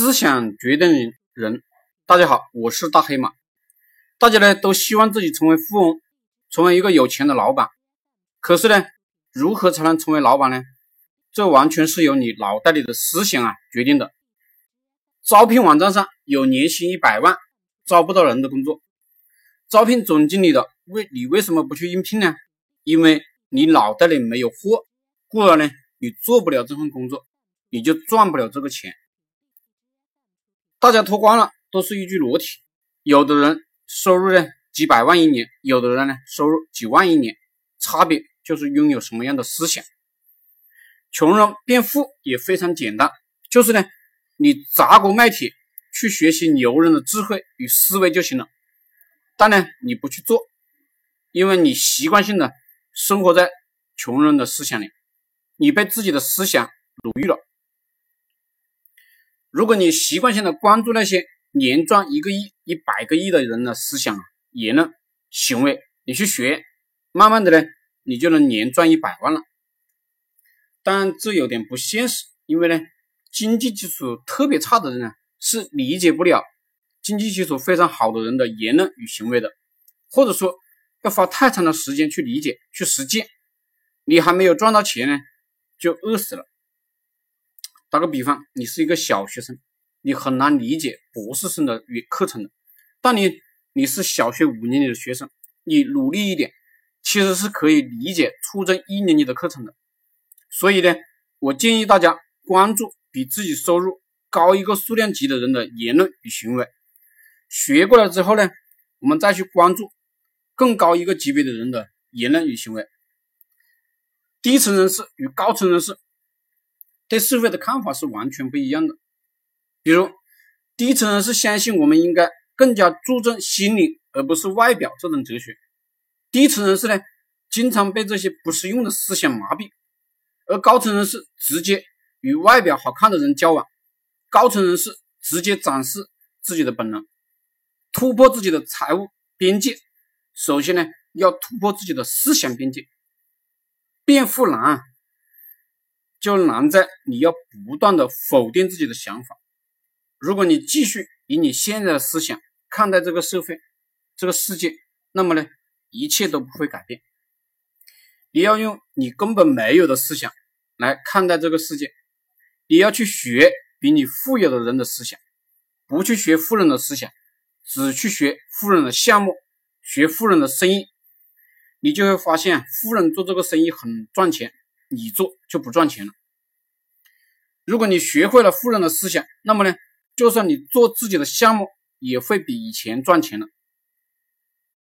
思想决定人。大家好，我是大黑马。大家呢都希望自己成为富翁，成为一个有钱的老板。可是呢，如何才能成为老板呢？这完全是由你脑袋里的思想啊决定的。招聘网站上有年薪一百万招不到人的工作，招聘总经理的为你为什么不去应聘呢？因为你脑袋里没有货，故而呢你做不了这份工作，你就赚不了这个钱。大家脱光了都是一具裸体，有的人收入呢几百万一年，有的人呢收入几万一年，差别就是拥有什么样的思想。穷人变富也非常简单，就是呢你砸锅卖铁去学习牛人的智慧与思维就行了，但呢你不去做，因为你习惯性的生活在穷人的思想里，你被自己的思想奴役了。如果你习惯性的关注那些年赚一个亿、一百个亿的人的思想、言论、行为，你去学，慢慢的呢，你就能年赚一百万了。但这有点不现实，因为呢，经济基础特别差的人呢，是理解不了经济基础非常好的人的言论与行为的，或者说要花太长的时间去理解、去实践。你还没有赚到钱呢，就饿死了。打个比方，你是一个小学生，你很难理解博士生的课程的。但你你是小学五年级的学生，你努力一点，其实是可以理解初中一年级的课程的。所以呢，我建议大家关注比自己收入高一个数量级的人的言论与行为，学过了之后呢，我们再去关注更高一个级别的人的言论与行为。低层人士与高层人士。对社会的看法是完全不一样的。比如，低层人是相信我们应该更加注重心灵而不是外表这种哲学。低层人士呢，经常被这些不实用的思想麻痹，而高层人士直接与外表好看的人交往。高层人士直接展示自己的本能，突破自己的财务边界。首先呢，要突破自己的思想边界。变富难。就难在你要不断的否定自己的想法。如果你继续以你现在的思想看待这个社会、这个世界，那么呢，一切都不会改变。你要用你根本没有的思想来看待这个世界。你要去学比你富有的人的思想，不去学富人的思想，只去学富人的项目，学富人的生意，你就会发现富人做这个生意很赚钱。你做就不赚钱了。如果你学会了富人的思想，那么呢，就算你做自己的项目，也会比以前赚钱了。